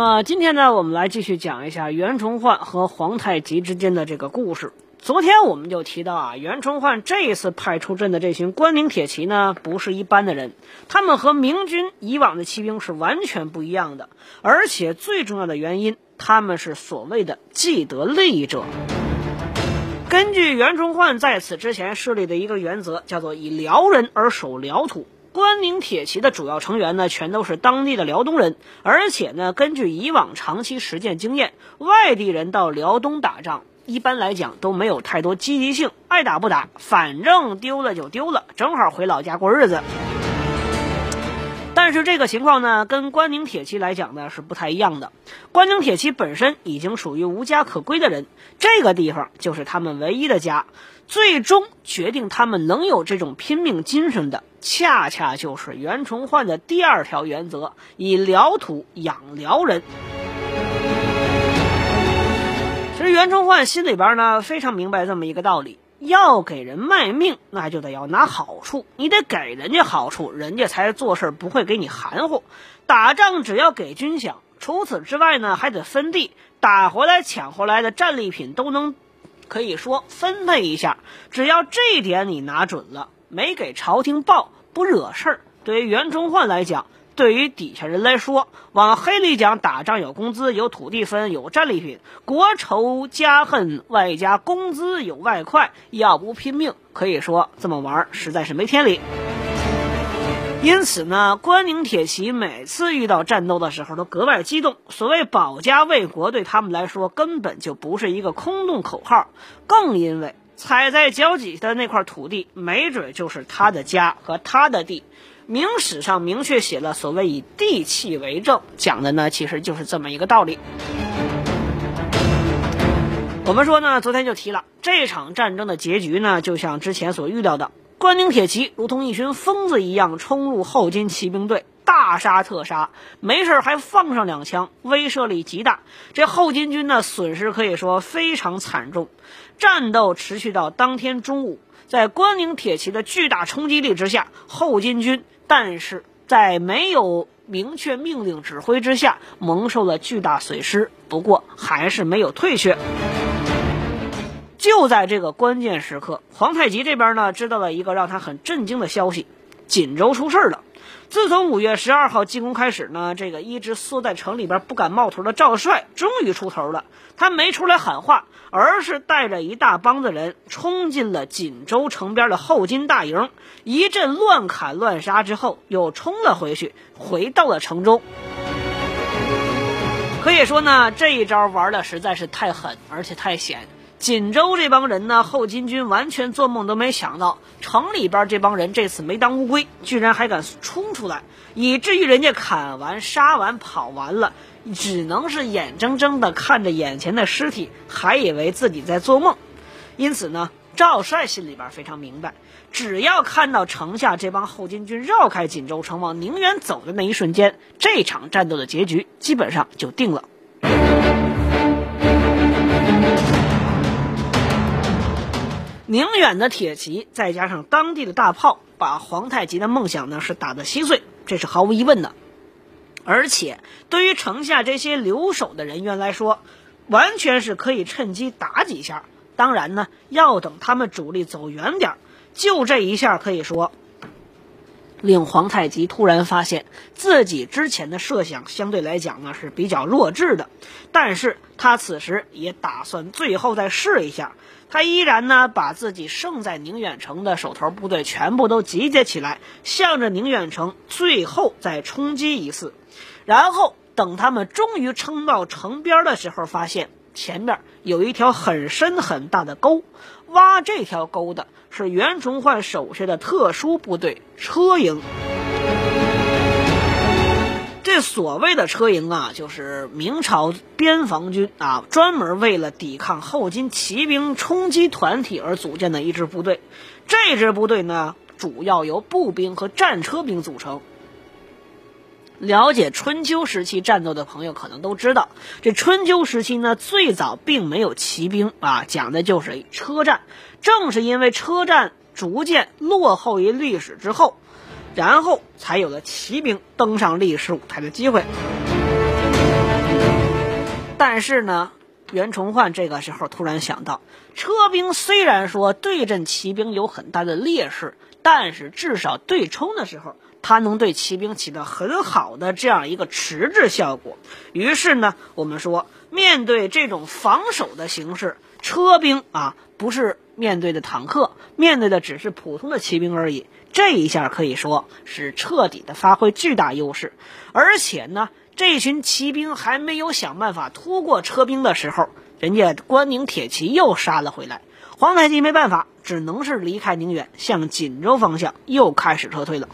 那么今天呢，我们来继续讲一下袁崇焕和皇太极之间的这个故事。昨天我们就提到啊，袁崇焕这一次派出阵的这群关宁铁骑呢，不是一般的人，他们和明军以往的骑兵是完全不一样的，而且最重要的原因，他们是所谓的既得利益者。根据袁崇焕在此之前设立的一个原则，叫做以辽人而守辽土。关宁铁骑的主要成员呢，全都是当地的辽东人，而且呢，根据以往长期实践经验，外地人到辽东打仗，一般来讲都没有太多积极性，爱打不打，反正丢了就丢了，正好回老家过日子。但是这个情况呢，跟关宁铁骑来讲呢是不太一样的。关宁铁骑本身已经属于无家可归的人，这个地方就是他们唯一的家。最终决定他们能有这种拼命精神的，恰恰就是袁崇焕的第二条原则：以辽土养辽人。其实袁崇焕心里边呢非常明白这么一个道理：要给人卖命，那就得要拿好处，你得给人家好处，人家才做事不会给你含糊。打仗只要给军饷，除此之外呢还得分地，打回来抢回来的战利品都能。可以说分配一下，只要这点你拿准了，没给朝廷报，不惹事儿。对于袁崇焕来讲，对于底下人来说，往黑里讲，打仗有工资，有土地分，有战利品，国仇家恨，外加工资有外快，要不拼命，可以说这么玩实在是没天理。因此呢，关宁铁骑每次遇到战斗的时候都格外激动。所谓保家卫国，对他们来说根本就不是一个空洞口号。更因为踩在脚底下的那块土地，没准就是他的家和他的地。明史上明确写了所谓以地契为证，讲的呢其实就是这么一个道理。我们说呢，昨天就提了这场战争的结局呢，就像之前所预料的。关宁铁骑如同一群疯子一样冲入后金骑兵队，大杀特杀，没事还放上两枪，威慑力极大。这后金军呢，损失可以说非常惨重。战斗持续到当天中午，在关宁铁骑的巨大冲击力之下，后金军但是在没有明确命令指挥之下，蒙受了巨大损失。不过还是没有退却。就在这个关键时刻，皇太极这边呢知道了一个让他很震惊的消息：锦州出事了。自从五月十二号进攻开始呢，这个一直缩在城里边不敢冒头的赵帅终于出头了。他没出来喊话，而是带着一大帮子人冲进了锦州城边的后金大营，一阵乱砍乱杀之后，又冲了回去，回到了城中。可以说呢，这一招玩的实在是太狠，而且太险。锦州这帮人呢，后金军完全做梦都没想到，城里边这帮人这次没当乌龟，居然还敢冲出来，以至于人家砍完、杀完、跑完了，只能是眼睁睁的看着眼前的尸体，还以为自己在做梦。因此呢，赵帅心里边非常明白，只要看到城下这帮后金军绕开锦州城往宁远走的那一瞬间，这场战斗的结局基本上就定了。宁远的铁骑再加上当地的大炮，把皇太极的梦想呢是打得稀碎，这是毫无疑问的。而且对于城下这些留守的人员来说，完全是可以趁机打几下。当然呢，要等他们主力走远点儿就这一下可以说，令皇太极突然发现自己之前的设想相对来讲呢是比较弱智的。但是他此时也打算最后再试一下。他依然呢，把自己剩在宁远城的手头部队全部都集结起来，向着宁远城最后再冲击一次。然后等他们终于撑到城边的时候，发现前面有一条很深很大的沟，挖这条沟的是袁崇焕手下的特殊部队车营。所谓的车营啊，就是明朝边防军啊，专门为了抵抗后金骑兵冲击团体而组建的一支部队。这支部队呢，主要由步兵和战车兵组成。了解春秋时期战斗的朋友可能都知道，这春秋时期呢，最早并没有骑兵啊，讲的就是车战。正是因为车战逐渐落后于历史之后，然后才有了骑兵登上历史舞台的机会。但是呢，袁崇焕这个时候突然想到，车兵虽然说对阵骑兵有很大的劣势，但是至少对冲的时候。它能对骑兵起到很好的这样一个迟滞效果。于是呢，我们说，面对这种防守的形式，车兵啊，不是面对的坦克，面对的只是普通的骑兵而已。这一下可以说是彻底的发挥巨大优势。而且呢，这群骑兵还没有想办法突过车兵的时候，人家关宁铁骑又杀了回来。皇太极没办法，只能是离开宁远，向锦州方向又开始撤退了。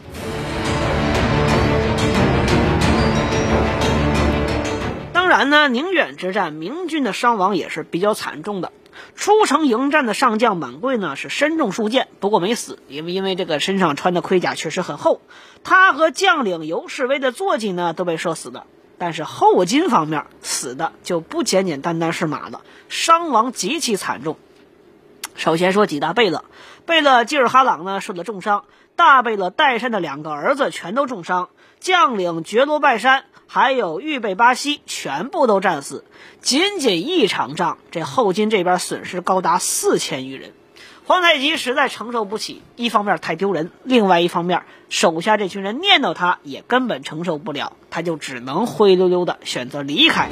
当然呢，宁远之战，明军的伤亡也是比较惨重的。出城迎战的上将满贵呢是身中数箭，不过没死，因为因为这个身上穿的盔甲确实很厚。他和将领尤世威的坐骑呢都被射死的。但是后金方面死的就不简简单单是马了，伤亡极其惨重。首先说几大贝勒，贝勒基尔哈朗呢受了重伤，大贝勒代山的两个儿子全都重伤，将领觉罗拜山。还有预备巴西全部都战死，仅仅一场仗，这后金这边损失高达四千余人，皇太极实在承受不起。一方面太丢人，另外一方面手下这群人念叨他也根本承受不了，他就只能灰溜溜的选择离开。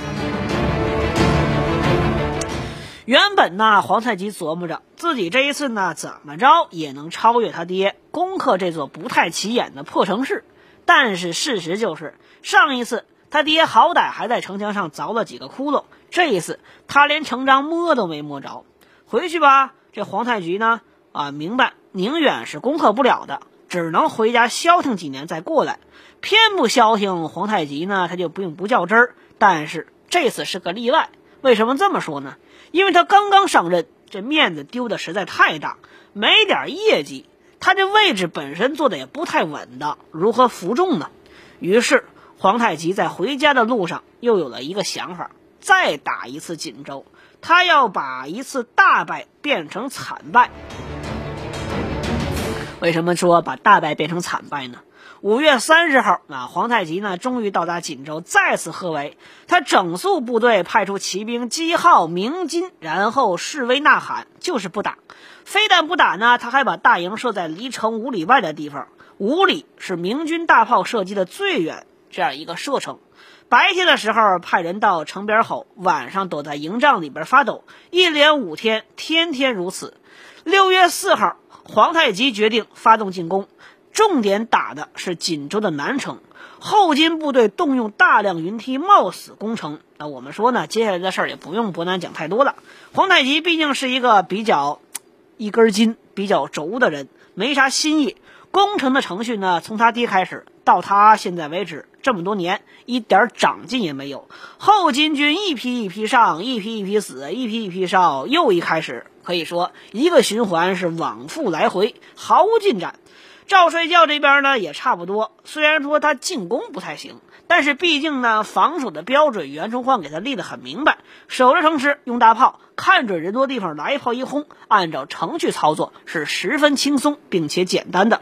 原本呢，皇太极琢磨着自己这一次呢，怎么着也能超越他爹，攻克这座不太起眼的破城市。但是事实就是，上一次他爹好歹还在城墙上凿了几个窟窿，这一次他连城章摸都没摸着。回去吧，这皇太极呢，啊，明白宁远是攻克不了的，只能回家消停几年再过来。偏不消停，皇太极呢，他就不用不较真儿。但是这次是个例外，为什么这么说呢？因为他刚刚上任，这面子丢的实在太大，没点业绩。他这位置本身坐的也不太稳当，如何服众呢？于是皇太极在回家的路上又有了一个想法：再打一次锦州。他要把一次大败变成惨败。为什么说把大败变成惨败呢？五月三十号，啊，皇太极呢终于到达锦州，再次合围。他整肃部队，派出骑兵击号鸣金，然后示威呐喊，就是不打。非但不打呢，他还把大营设在离城五里外的地方。五里是明军大炮射击的最远这样一个射程。白天的时候派人到城边吼，晚上躲在营帐里边发抖。一连五天，天天如此。六月四号，皇太极决定发动进攻，重点打的是锦州的南城。后金部队动用大量云梯，冒死攻城。那我们说呢，接下来的事儿也不用伯南讲太多了。皇太极毕竟是一个比较。一根筋比较轴的人，没啥新意。攻城的程序呢，从他爹开始到他现在为止，这么多年一点长进也没有。后金军一批一批上，一批一批死，一批一批少，又一开始，可以说一个循环是往复来回，毫无进展。赵帅教这边呢也差不多，虽然说他进攻不太行。但是毕竟呢，防守的标准袁崇焕给他立得很明白，守着城池，用大炮，看准人多地方来一炮一轰，按照程序操作是十分轻松并且简单的。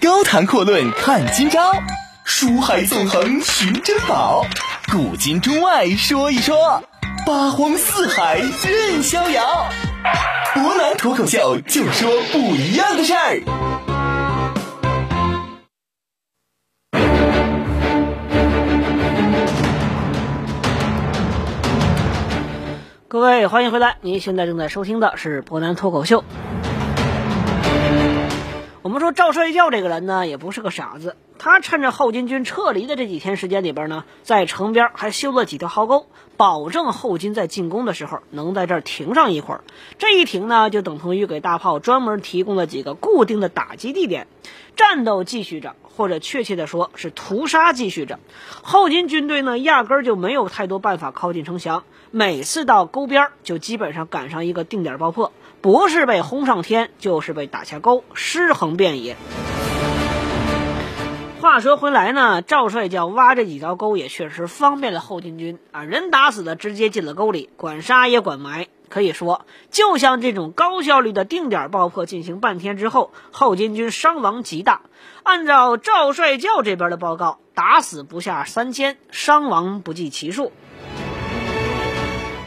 高谈阔论看今朝，书海纵横寻珍宝，古今中外说一说，八荒四海任逍遥。湖南脱口秀，就说不一样的事儿。各位，欢迎回来！您现在正在收听的是博南脱口秀。我们说赵帅教这个人呢，也不是个傻子。他趁着后金军撤离的这几天时间里边呢，在城边还修了几条壕沟，保证后金在进攻的时候能在这儿停上一会儿。这一停呢，就等同于给大炮专门提供了几个固定的打击地点。战斗继续着，或者确切的说是屠杀继续着。后金军队呢，压根儿就没有太多办法靠近城墙，每次到沟边就基本上赶上一个定点爆破，不是被轰上天，就是被打下沟，尸横遍野。话说回来呢，赵帅叫挖这几条沟也确实方便了后金军啊，人打死了直接进了沟里，管杀也管埋。可以说，就像这种高效率的定点爆破进行半天之后，后金军伤亡极大。按照赵帅教这边的报告，打死不下三千，伤亡不计其数。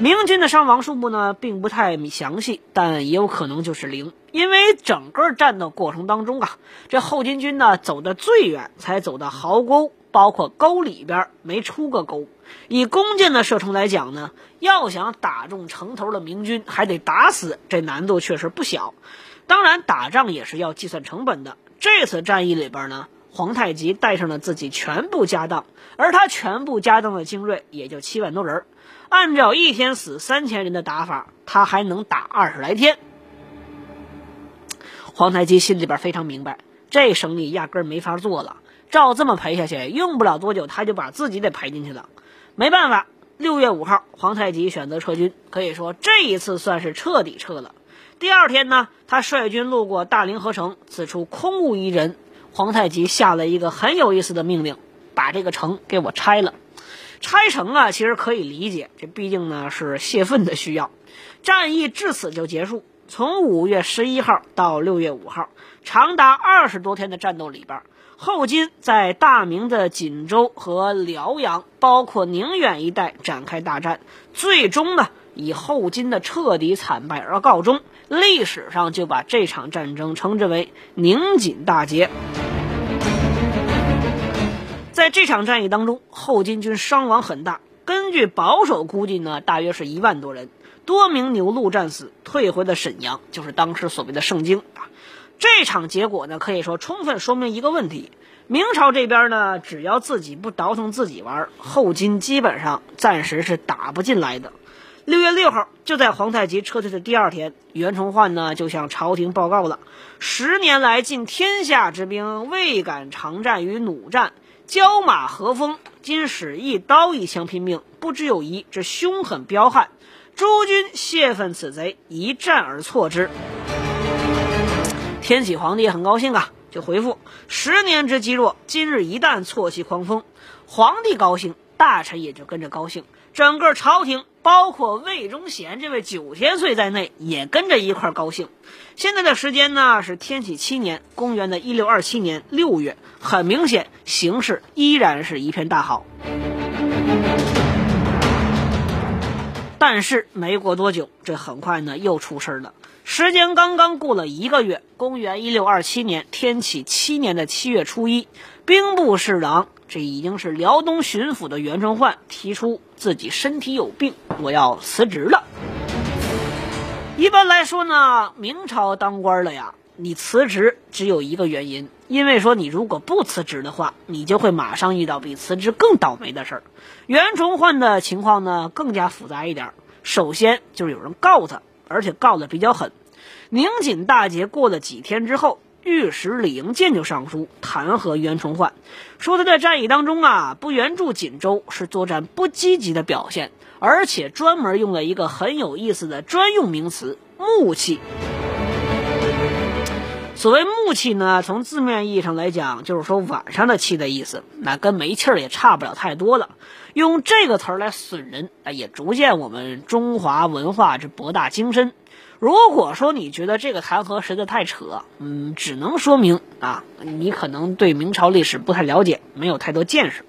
明军的伤亡数目呢，并不太详细，但也有可能就是零，因为整个战斗过程当中啊，这后金军呢走的最远，才走到壕沟，包括沟里边没出过沟。以弓箭的射程来讲呢，要想打中城头的明军，还得打死，这难度确实不小。当然，打仗也是要计算成本的。这次战役里边呢，皇太极带上了自己全部家当，而他全部家当的精锐也就七万多人。按照一天死三千人的打法，他还能打二十来天。皇太极心里边非常明白，这生意压根儿没法做了。照这么赔下去，用不了多久他就把自己给赔进去了。没办法，六月五号，皇太极选择撤军，可以说这一次算是彻底撤了。第二天呢，他率军路过大凌河城，此处空无一人。皇太极下了一个很有意思的命令，把这个城给我拆了。拆城啊，其实可以理解，这毕竟呢是泄愤的需要。战役至此就结束。从五月十一号到六月五号，长达二十多天的战斗里边，后金在大明的锦州和辽阳，包括宁远一带展开大战，最终呢以后金的彻底惨败而告终。历史上就把这场战争称之为宁锦大捷。在这场战役当中，后金军伤亡很大，根据保守估计呢，大约是一万多人，多名牛鹿战死，退回了沈阳，就是当时所谓的盛京啊。这场结果呢，可以说充分说明一个问题：明朝这边呢，只要自己不倒腾自己玩，后金基本上暂时是打不进来的。六月六号，就在皇太极撤退的第二天，袁崇焕呢就向朝廷报告了：十年来尽天下之兵，未敢长战于弩战。交马和风，今使一刀一枪拼命，不知有疑这凶狠彪悍。诸君泄愤此贼，一战而挫之。天启皇帝很高兴啊，就回复：十年之积弱，今日一旦挫其狂风。皇帝高兴，大臣也就跟着高兴，整个朝廷。包括魏忠贤这位九千岁在内，也跟着一块高兴。现在的时间呢是天启七年，公元的一六二七年六月。很明显，形势依然是一片大好。但是没过多久，这很快呢又出事儿了。时间刚刚过了一个月，公元一六二七年天启七年的七月初一，兵部侍郎。这已经是辽东巡抚的袁崇焕提出自己身体有病，我要辞职了。一般来说呢，明朝当官的呀，你辞职只有一个原因，因为说你如果不辞职的话，你就会马上遇到比辞职更倒霉的事儿。袁崇焕的情况呢更加复杂一点，首先就是有人告他，而且告的比较狠。宁锦大捷过了几天之后。御史李迎建就上书弹劾袁崇焕，说他在战役当中啊不援助锦州是作战不积极的表现，而且专门用了一个很有意思的专用名词“木气”。所谓木气呢，从字面意义上来讲，就是说晚上的气的意思，那跟没气儿也差不了太多了。用这个词儿来损人，啊，也逐渐我们中华文化之博大精深。如果说你觉得这个弹劾实在太扯，嗯，只能说明啊，你可能对明朝历史不太了解，没有太多见识。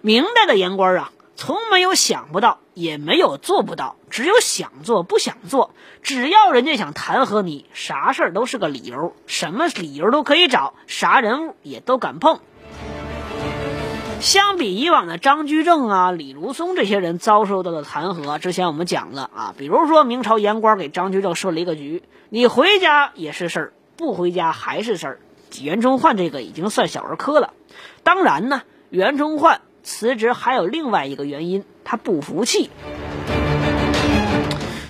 明代的言官啊，从没有想不到，也没有做不到，只有想做不想做。只要人家想弹劾你，啥事儿都是个理由，什么理由都可以找，啥人物也都敢碰。相比以往的张居正啊、李如松这些人遭受到的弹劾，之前我们讲了啊，比如说明朝言官给张居正设了一个局，你回家也是事儿，不回家还是事儿。袁崇焕这个已经算小儿科了。当然呢，袁崇焕辞职还有另外一个原因，他不服气。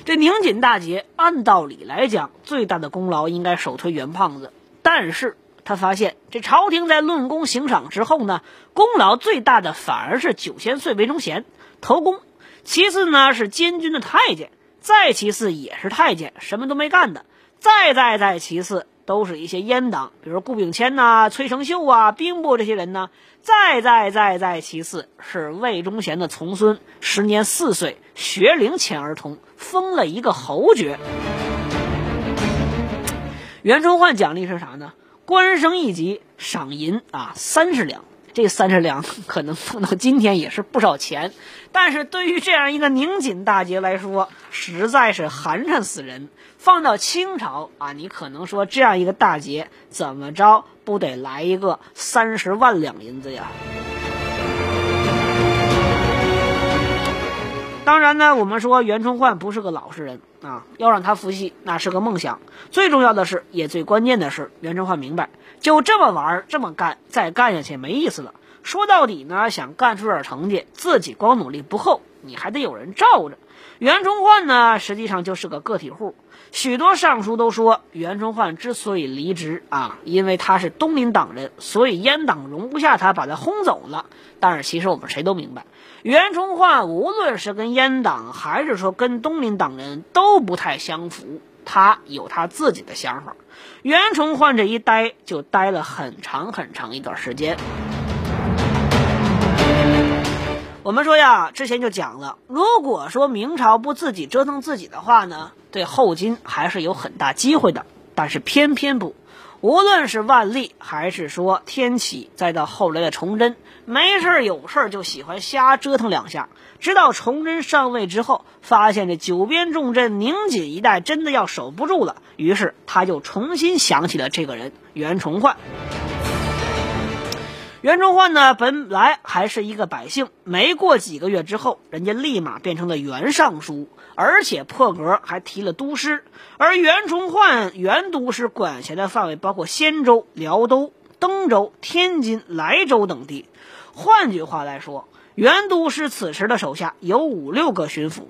这宁锦大捷，按道理来讲，最大的功劳应该首推袁胖子，但是他发现这朝廷在论功行赏之后呢，功劳最大的反而是九千岁韦忠贤头功，其次呢是监军的太监，再其次也是太监，什么都没干的，再再再其次都是一些阉党，比如顾炳谦呐、崔成秀啊、兵部这些人呢，再再再再其次是魏忠贤的从孙，时年四岁，学龄前儿童。封了一个侯爵，袁崇焕奖励是啥呢？官升一级，赏银啊三十两。这三十两 可能放到今天也是不少钱，但是对于这样一个宁锦大捷来说，实在是寒碜死人。放到清朝啊，你可能说这样一个大捷怎么着不得来一个三十万两银子呀？当然呢，我们说袁崇焕不是个老实人啊，要让他服气那是个梦想。最重要的是，也最关键的是，袁崇焕明白，就这么玩这么干，再干下去没意思了。说到底呢，想干出点成绩，自己光努力不够，你还得有人罩着。袁崇焕呢，实际上就是个个体户。许多尚书都说，袁崇焕之所以离职啊，因为他是东林党人，所以阉党容不下他，把他轰走了。但是其实我们谁都明白。袁崇焕无论是跟阉党，还是说跟东林党人，都不太相符。他有他自己的想法。袁崇焕这一待就待了很长很长一段时间。我们说呀，之前就讲了，如果说明朝不自己折腾自己的话呢，对后金还是有很大机会的。但是偏偏不。无论是万历，还是说天启，再到后来的崇祯，没事有事就喜欢瞎折腾两下。直到崇祯上位之后，发现这九边重镇宁锦一带真的要守不住了，于是他就重新想起了这个人袁崇焕。袁崇焕呢，本来还是一个百姓，没过几个月之后，人家立马变成了袁尚书，而且破格还提了都师。而袁崇焕袁都师管辖的范围包括仙州、辽东、登州、天津、莱州等地。换句话来说，袁都师此时的手下有五六个巡抚。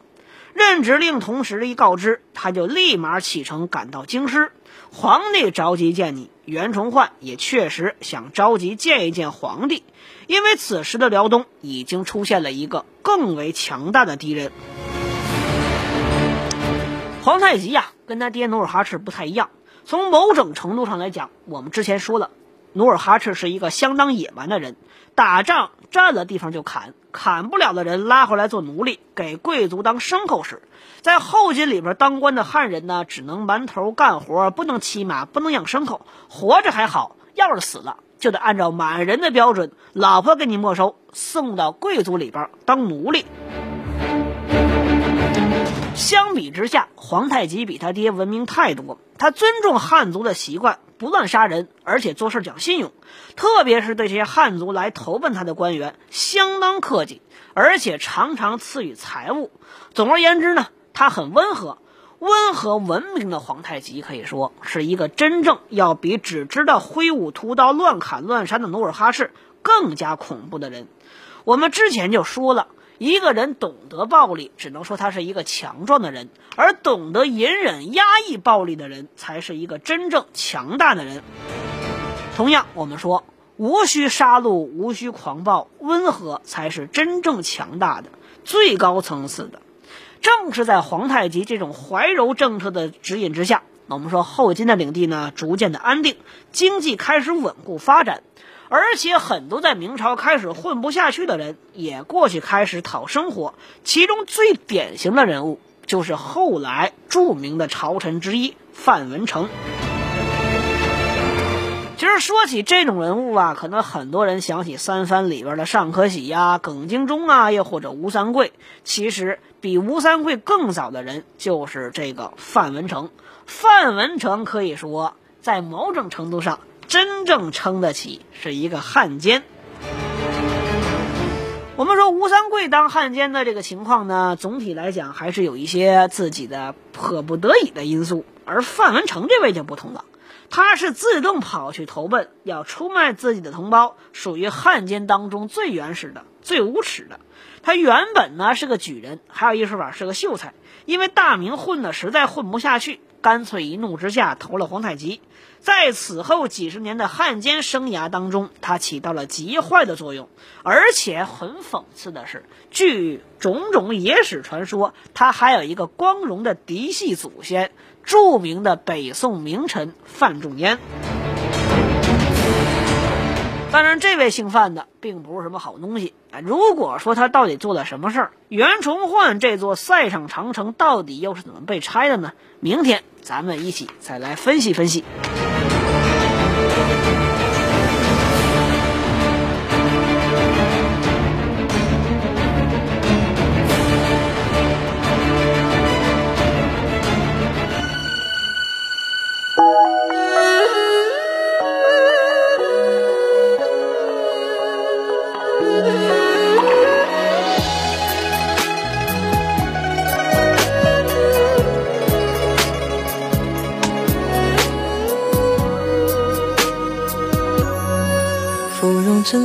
任职令同时一告知，他就立马启程赶到京师。皇帝着急见你，袁崇焕也确实想着急见一见皇帝，因为此时的辽东已经出现了一个更为强大的敌人。皇太极呀，跟他爹努尔哈赤不太一样。从某种程度上来讲，我们之前说了，努尔哈赤是一个相当野蛮的人，打仗占了地方就砍，砍不了的人拉回来做奴隶，给贵族当牲口使。在后金里边当官的汉人呢，只能埋头干活，不能骑马，不能养牲口。活着还好，要是死了，就得按照满人的标准，老婆给你没收，送到贵族里边当奴隶。相比之下，皇太极比他爹文明太多。他尊重汉族的习惯，不乱杀人，而且做事讲信用。特别是对这些汉族来投奔他的官员，相当客气，而且常常赐予财物。总而言之呢，他很温和。温和文明的皇太极可以说是一个真正要比只知道挥舞屠刀、乱砍乱杀的努尔哈赤更加恐怖的人。我们之前就说了。一个人懂得暴力，只能说他是一个强壮的人；而懂得隐忍、压抑暴力的人，才是一个真正强大的人。同样，我们说无需杀戮，无需狂暴，温和才是真正强大的、最高层次的。正是在皇太极这种怀柔政策的指引之下，我们说后金的领地呢，逐渐的安定，经济开始稳固发展。而且很多在明朝开始混不下去的人也过去开始讨生活，其中最典型的人物就是后来著名的朝臣之一范文成。其实说起这种人物啊，可能很多人想起三藩里边的尚可喜呀、耿精忠啊，又或者吴三桂。其实比吴三桂更早的人就是这个范文成。范文成可以说在某种程度上。真正称得起是一个汉奸。我们说吴三桂当汉奸的这个情况呢，总体来讲还是有一些自己的迫不得已的因素，而范文成这位就不同了。他是自动跑去投奔，要出卖自己的同胞，属于汉奸当中最原始的、最无耻的。他原本呢是个举人，还有一说法是个秀才，因为大明混的实在混不下去，干脆一怒之下投了皇太极。在此后几十年的汉奸生涯当中，他起到了极坏的作用。而且很讽刺的是，据种种野史传说，他还有一个光荣的嫡系祖先。著名的北宋名臣范仲淹，当然，这位姓范的并不是什么好东西啊。如果说他到底做了什么事儿，袁崇焕这座塞上长城到底又是怎么被拆的呢？明天咱们一起再来分析分析。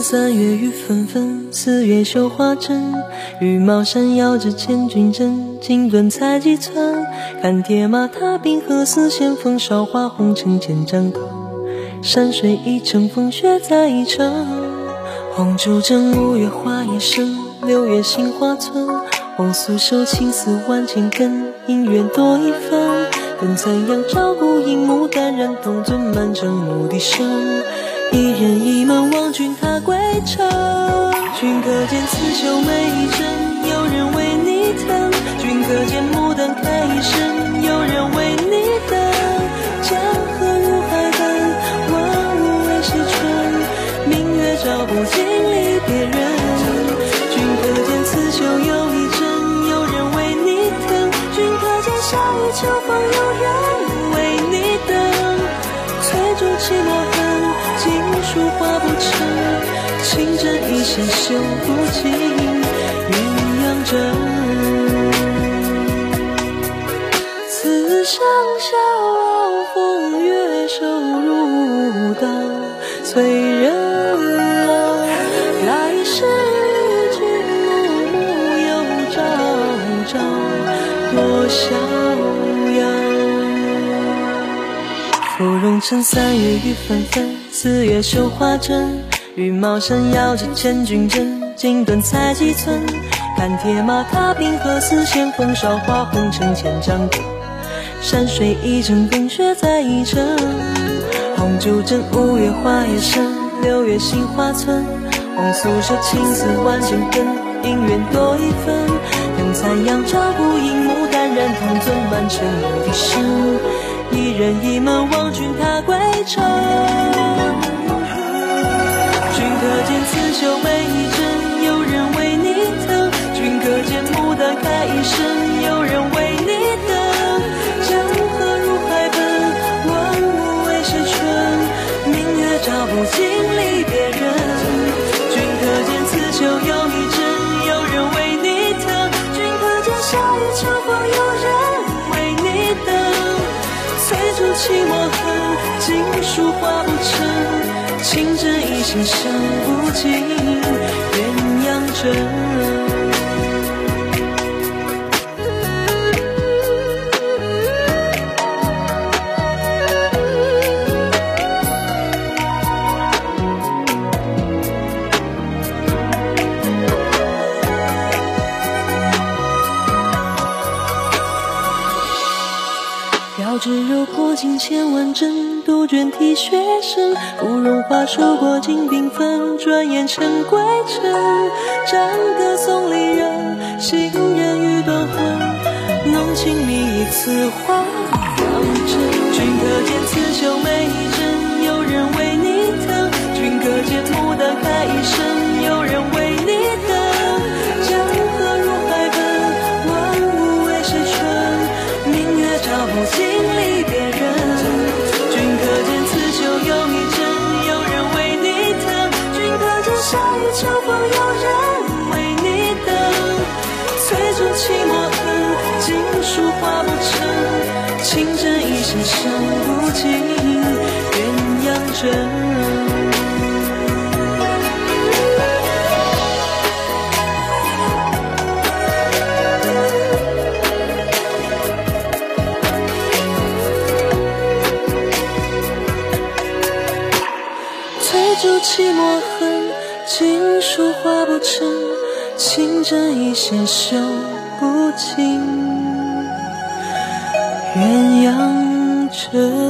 三月雨纷纷，四月绣花针。羽毛扇摇着千军阵，金盾彩几寸。看铁马踏冰河，似线风韶华红尘千丈歌。山水一程，风雪再一程。黄竹镇，五月花叶深，六月杏花村。黄素手，青丝万千根，姻缘多一分。等残阳照孤影，牡丹染铜樽，满城牧笛声。一人一门望君归程，君可见刺绣每一针，有人为你疼。君可见牡丹开一生，此香消风月瘦如刀，催人老。来世与君暮暮又朝朝，多逍遥。芙蓉城三月雨纷纷。四月绣花针，羽毛扇摇着千军阵，锦缎裁几寸。看铁马踏冰河，丝线风韶华红尘千丈。山水一程，风雪再一程。红烛枕，五月花叶深，六月杏花村。红酥手，青丝万千根，姻缘多一分。等残阳照孤影，牡丹染铜樽，满城牧笛声。一人一门望君踏归程。君可见刺绣每一针，有人为你疼。君可见牡丹开一生，书画不成。情真意切伤不尽鸳鸯枕。只有破镜千万针，杜鹃啼血声。芙蓉花数过尽缤纷，转眼成归程。战歌送离人，行人欲断魂。浓情蜜意此话当真。君可见刺绣每一针，有人为你疼。君可见牡丹开一生，有人为赏不尽鸳鸯枕，翠竹泣墨痕。锦书画不成，情针意线绣不尽。鸳鸯枕。